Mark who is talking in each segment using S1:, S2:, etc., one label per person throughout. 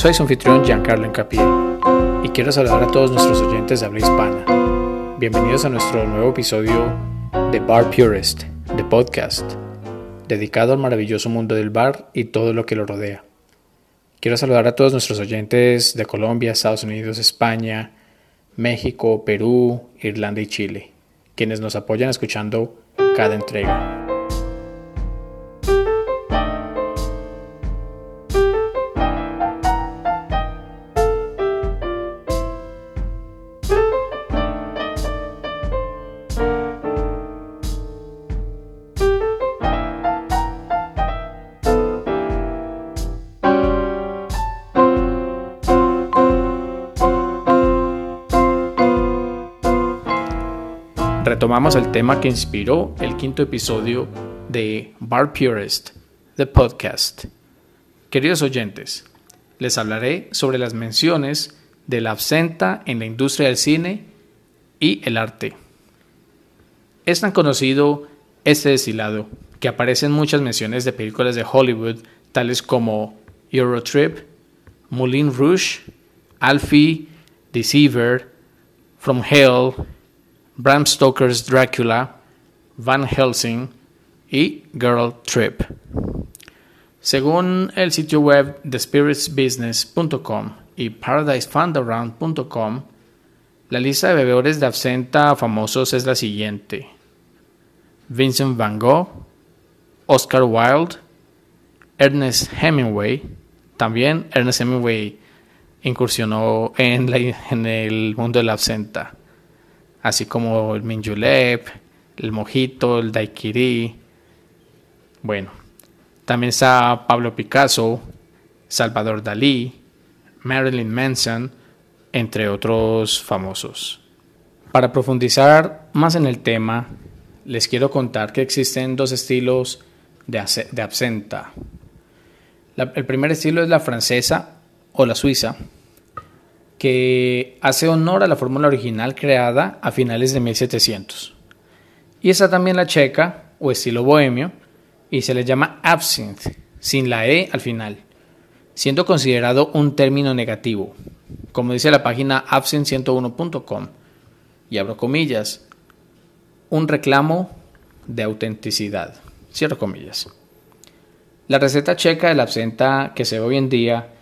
S1: Soy su anfitrión Giancarlo Encapié y quiero saludar a todos nuestros oyentes de habla hispana. Bienvenidos a nuestro nuevo episodio de Bar Purist, de podcast, dedicado al maravilloso mundo del bar y todo lo que lo rodea. Quiero saludar a todos nuestros oyentes de Colombia, Estados Unidos, España, México, Perú, Irlanda y Chile, quienes nos apoyan escuchando cada entrega. Retomamos el tema que inspiró el quinto episodio de Bar Purist, The Podcast. Queridos oyentes, les hablaré sobre las menciones de la absenta en la industria del cine y el arte. Es tan conocido este destilado que aparecen muchas menciones de películas de Hollywood, tales como Eurotrip, Moulin Rouge, Alfie, Deceiver, From Hell, Bram Stoker's Dracula, Van Helsing y Girl Trip. Según el sitio web TheSpiritsBusiness.com y ParadiseFundaround.com, la lista de bebedores de absenta famosos es la siguiente: Vincent Van Gogh, Oscar Wilde, Ernest Hemingway. También Ernest Hemingway incursionó en, en el mundo de la absenta así como el Minjulep, el Mojito, el Daiquiri. Bueno, también está Pablo Picasso, Salvador Dalí, Marilyn Manson, entre otros famosos. Para profundizar más en el tema, les quiero contar que existen dos estilos de, de absenta. el primer estilo es la francesa o la suiza, que hace honor a la fórmula original creada a finales de 1700. Y está también la checa o estilo bohemio y se le llama absinthe, sin la E al final, siendo considerado un término negativo, como dice la página absinthe101.com, y abro comillas, un reclamo de autenticidad, cierro comillas. La receta checa de la absenta que se ve hoy en día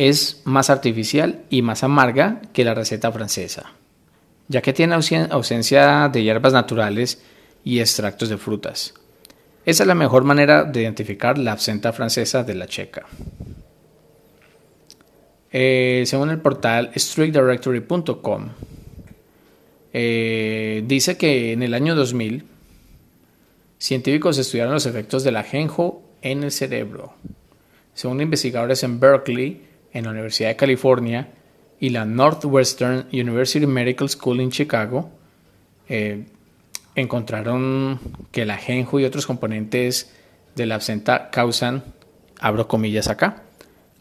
S1: es más artificial y más amarga que la receta francesa, ya que tiene ausencia de hierbas naturales y extractos de frutas. Esa es la mejor manera de identificar la absenta francesa de la checa. Eh, según el portal strictdirectory.com, eh, dice que en el año 2000 científicos estudiaron los efectos del ajenjo en el cerebro. Según investigadores en Berkeley, en la Universidad de California y la Northwestern University Medical School en Chicago, eh, encontraron que el ajenjo y otros componentes de la absenta causan, abro comillas acá,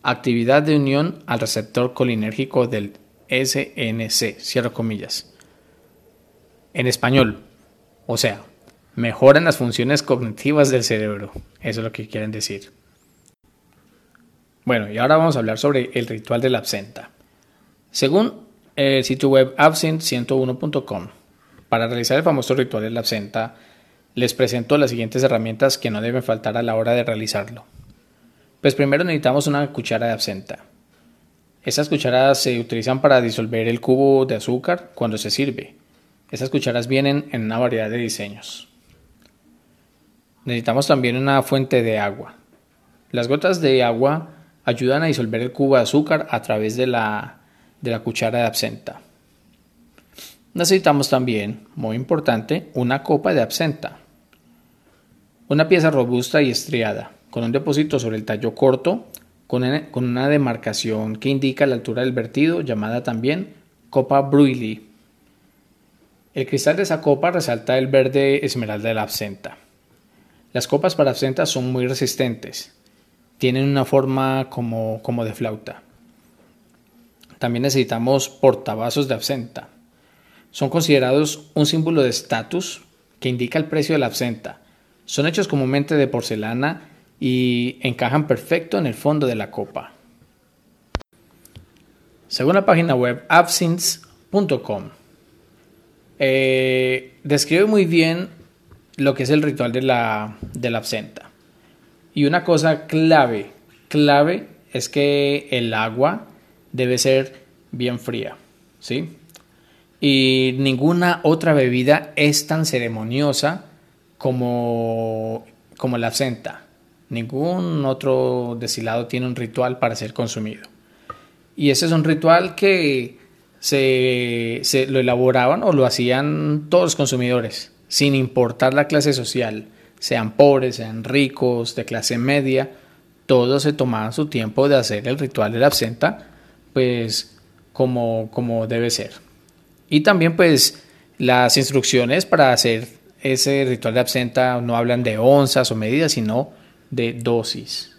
S1: actividad de unión al receptor colinérgico del SNC, cierro comillas. En español, o sea, mejoran las funciones cognitivas del cerebro, eso es lo que quieren decir. Bueno, y ahora vamos a hablar sobre el ritual de la absenta. Según el sitio web absent101.com, para realizar el famoso ritual de la absenta, les presento las siguientes herramientas que no deben faltar a la hora de realizarlo. Pues primero necesitamos una cuchara de absenta. Estas cucharas se utilizan para disolver el cubo de azúcar cuando se sirve. Estas cucharas vienen en una variedad de diseños. Necesitamos también una fuente de agua. Las gotas de agua ayudan a disolver el cubo de azúcar a través de la, de la cuchara de absenta. Necesitamos también, muy importante, una copa de absenta. Una pieza robusta y estriada, con un depósito sobre el tallo corto, con una demarcación que indica la altura del vertido, llamada también copa Bruilly. El cristal de esa copa resalta el verde esmeralda de la absenta. Las copas para absenta son muy resistentes, tienen una forma como, como de flauta. También necesitamos portavasos de absenta. Son considerados un símbolo de estatus que indica el precio de la absenta. Son hechos comúnmente de porcelana y encajan perfecto en el fondo de la copa. Según la página web absinthe.com, eh, describe muy bien lo que es el ritual de la, de la absenta. Y una cosa clave, clave es que el agua debe ser bien fría, ¿sí? Y ninguna otra bebida es tan ceremoniosa como, como la absenta. Ningún otro destilado tiene un ritual para ser consumido. Y ese es un ritual que se, se lo elaboraban o lo hacían todos los consumidores, sin importar la clase social, sean pobres, sean ricos, de clase media, todos se tomaban su tiempo de hacer el ritual de la absenta, pues como, como debe ser. Y también pues las instrucciones para hacer ese ritual de absenta no hablan de onzas o medidas, sino de dosis.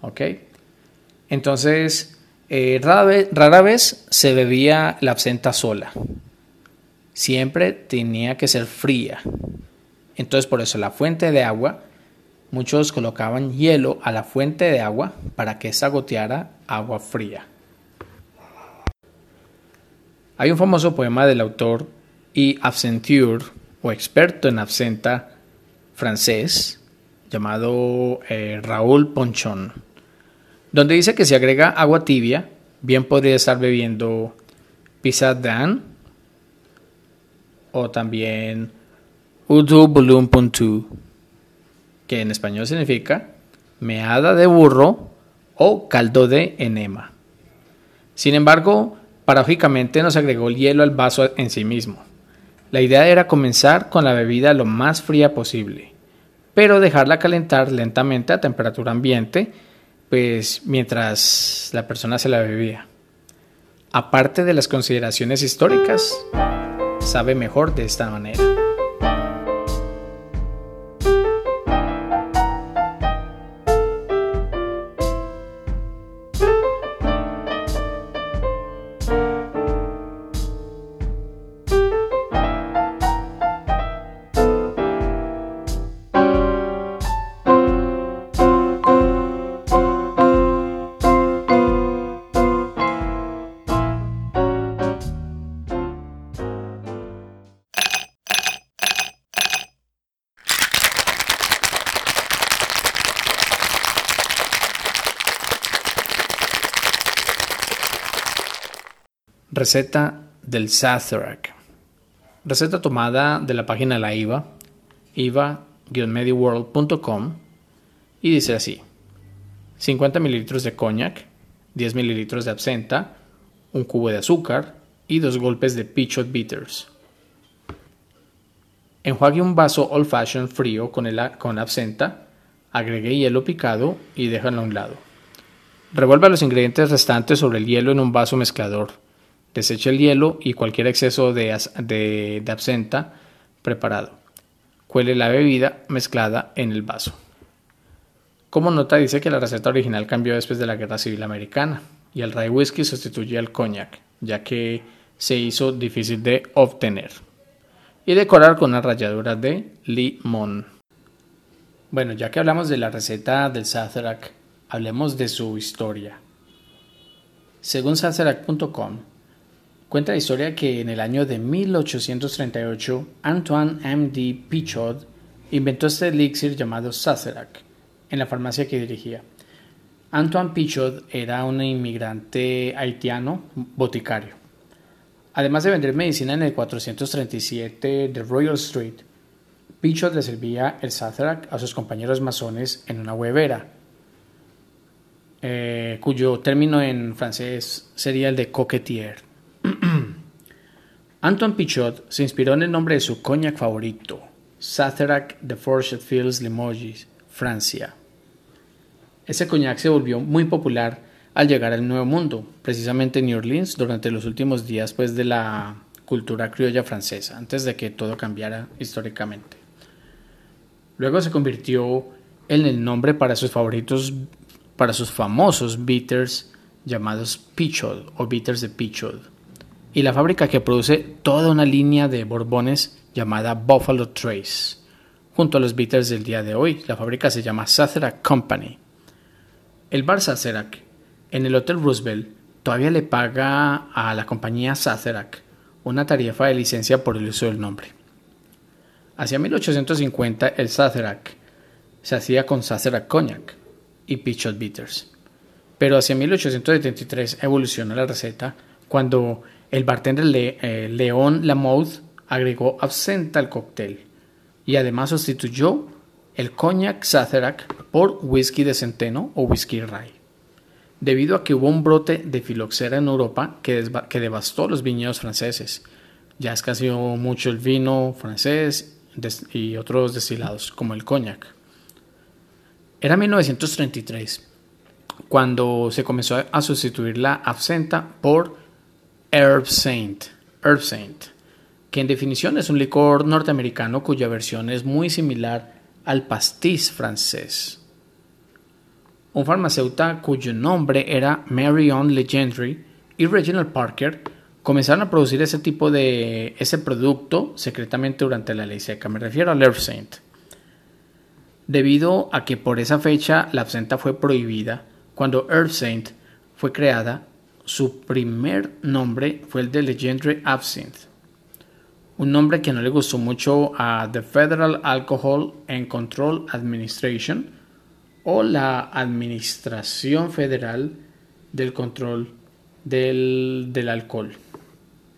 S1: ¿Ok? Entonces, eh, rara, vez, rara vez se bebía la absenta sola. Siempre tenía que ser fría. Entonces, por eso la fuente de agua, muchos colocaban hielo a la fuente de agua para que esa goteara agua fría. Hay un famoso poema del autor y absenteur o experto en absenta francés llamado eh, Raúl Ponchon, donde dice que si agrega agua tibia, bien podría estar bebiendo pisadán o también Udu Puntu, que en español significa meada de burro o caldo de enema. Sin embargo, paradójicamente nos agregó el hielo al vaso en sí mismo. La idea era comenzar con la bebida lo más fría posible, pero dejarla calentar lentamente a temperatura ambiente, pues mientras la persona se la bebía. Aparte de las consideraciones históricas, sabe mejor de esta manera. Receta del Sazerac. Receta tomada de la página de la IVA, iva-mediworld.com, y dice así: 50 mililitros de cognac, 10 mililitros de absenta, un cubo de azúcar y dos golpes de Pichot Bitters. Enjuague un vaso old fashion frío con, el, con absenta, agregue hielo picado y déjalo a un lado. Revuelva los ingredientes restantes sobre el hielo en un vaso mezclador Deseche el hielo y cualquier exceso de, de, absenta preparado. Cuele la bebida mezclada en el vaso. Como nota dice que la receta original cambió después de la Guerra Civil Americana y el rye whisky sustituye al cognac, ya que se hizo difícil de obtener. Y decorar con una ralladura de limón. Bueno, ya que hablamos de la receta del Sazerac, hablemos de su historia. Según sazerac.com, Cuenta la historia que en el año de 1838 Antoine M. D. Pichot inventó este elixir llamado Sazerac en la farmacia que dirigía. Antoine Pichot era un inmigrante haitiano boticario. Además de vender medicina en el 437 de Royal Street, Pichot le servía el Sazerac a sus compañeros masones en una huevera, eh, cuyo término en francés sería el de coquetier. Anton Pichot se inspiró en el nombre de su cognac favorito, Sazerac de Forget Fields Limoges, Francia. Ese cognac se volvió muy popular al llegar al Nuevo Mundo, precisamente en New Orleans, durante los últimos días pues, de la cultura criolla francesa, antes de que todo cambiara históricamente. Luego se convirtió en el nombre para sus favoritos, para sus famosos bitters llamados Pichot o bitters de Pichot y la fábrica que produce toda una línea de borbones llamada Buffalo Trace. Junto a los bitters del día de hoy, la fábrica se llama Sazerac Company. El bar Sazerac, en el Hotel Roosevelt, todavía le paga a la compañía Sazerac una tarifa de licencia por el uso del nombre. Hacia 1850 el Sazerac se hacía con Sazerac Cognac y Pichot Bitters. Pero hacia 1873 evolucionó la receta cuando el bartender Le, eh, León Lamouth agregó absenta al cóctel y además sustituyó el cognac Sazerac por whisky de centeno o whisky rye. Debido a que hubo un brote de filoxera en Europa que, que devastó los viñedos franceses. Ya escaseó mucho el vino francés y otros destilados, como el cognac. Era 1933 cuando se comenzó a sustituir la absenta por Herb Saint, Herb Saint, que en definición es un licor norteamericano cuya versión es muy similar al pastis francés. Un farmacéutico cuyo nombre era Marion Legendry y Reginald Parker comenzaron a producir ese tipo de ese producto secretamente durante la ley seca. Me refiero al Herb Saint. Debido a que por esa fecha la absenta fue prohibida, cuando Herb Saint fue creada, su primer nombre fue el de Legendary Absinthe, un nombre que no le gustó mucho a The Federal Alcohol and Control Administration o la Administración Federal del Control del, Alcohol.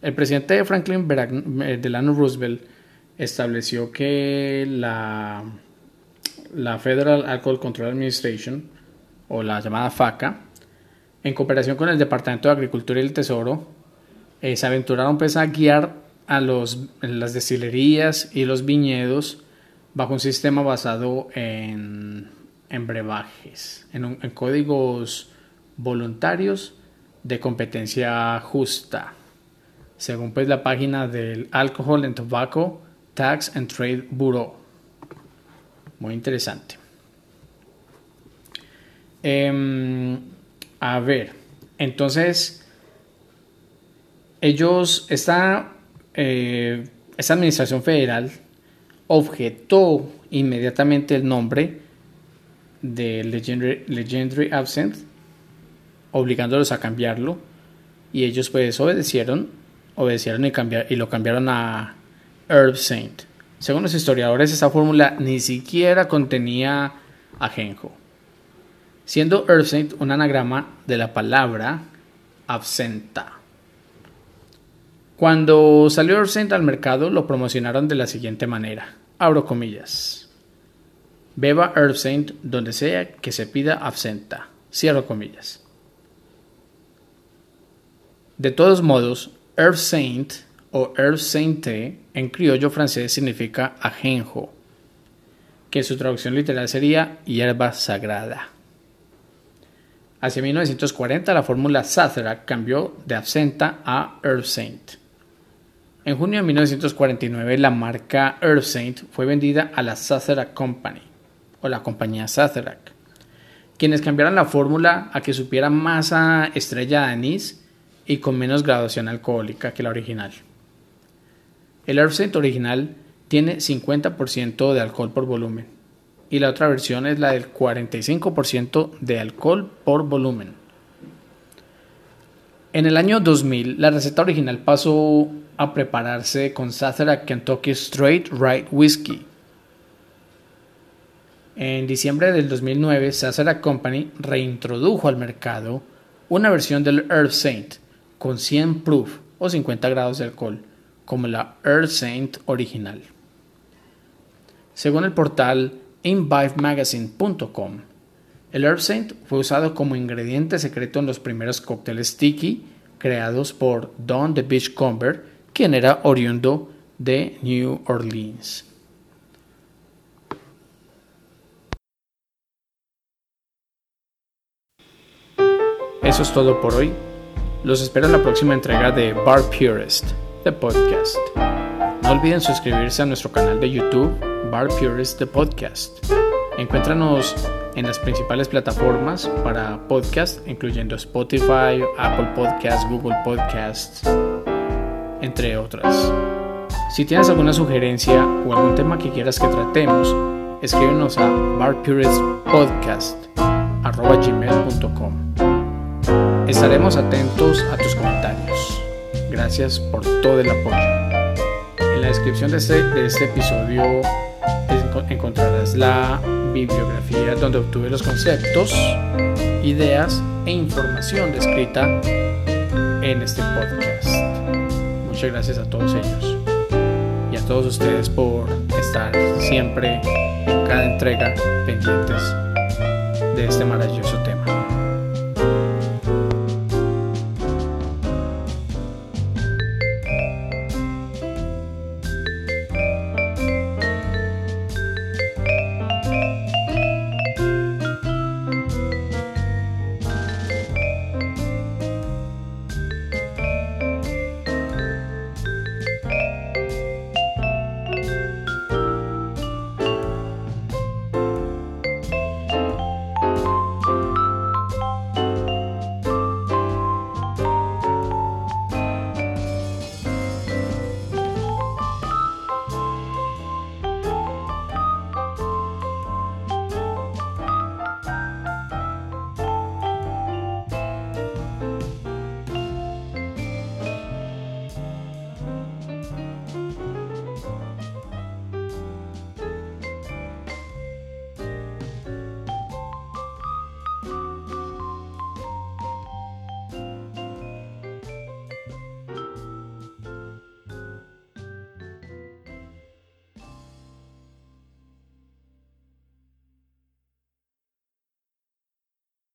S1: El presidente Franklin eh, Delano Roosevelt estableció que la, la Federal Alcohol Control Administration, o la llamada FACA, en cooperación con el Departamento de Agricultura y el Tesoro, eh, se aventuraron pues a guiar a los, las destilerías y los viñedos bajo un sistema basado en, en brebajes, en, códigos voluntarios de competencia justa, según pues la página del Alcohol and Tobacco Tax and Trade Bureau. Muy interesante. Em, a ver, entonces, ellos, esta, eh, esta administración federal objetó inmediatamente el nombre de Legendary, Absinthe, obligándolos a cambiarlo, y ellos pues obedecieron, obedecieron y, cambiar, y lo cambiaron a Herb Saint. Según los historiadores, esa fórmula ni siquiera contenía ajenjo siendo Saint un anagrama de la palabra absenta. Cuando salió Saint al mercado lo promocionaron de la siguiente manera, abro comillas. Beba Saint donde sea que se pida absenta, cierro comillas. De todos modos, Herb Saint o Herb Sainte en criollo francés significa ajenjo, que su traducción literal sería hierba sagrada. Hacia 1940 la fórmula Sazerac cambió de absenta a Herb Saint. En junio de 1949 la marca Herb Saint fue vendida a la Sazerac Company o la compañía Sazerac, quienes cambiaron la fórmula a que supiera más a estrella de anís y con menos graduación alcohólica que la original. El Herb Saint original tiene 50% de alcohol por volumen, y la otra versión es la del 45% de alcohol por volumen. En el año 2000, la receta original pasó a prepararse con Sazerac Kentucky Straight Right Whiskey. En diciembre del 2009, Sazerac Company reintrodujo al mercado una versión del Earth Saint con 100 proof o 50 grados de alcohol, como la Earth Saint original. Según el portal InViveMagazine.com. El Herb Saint fue usado como ingrediente secreto en los primeros cócteles tiki creados por Don the Beachcomber, quien era oriundo de New Orleans. Eso es todo por hoy. Los espero en la próxima entrega de Bar Purist, the podcast. No olviden suscribirse a nuestro canal de YouTube Bar Purist the Podcast. Encuéntranos en las principales plataformas para podcast, incluyendo Spotify, Apple Podcasts, Google Podcasts, entre otras. Si tienes alguna sugerencia o algún tema que quieras que tratemos, escríbenos a barpuristpodcast.gmail.com Estaremos atentos a tus comentarios. Gracias por todo el apoyo. En la descripción de este, de este episodio encontrarás la bibliografía donde obtuve los conceptos, ideas e información descrita en este podcast. Muchas gracias a todos ellos y a todos ustedes por estar siempre en cada entrega pendientes de este maravilloso.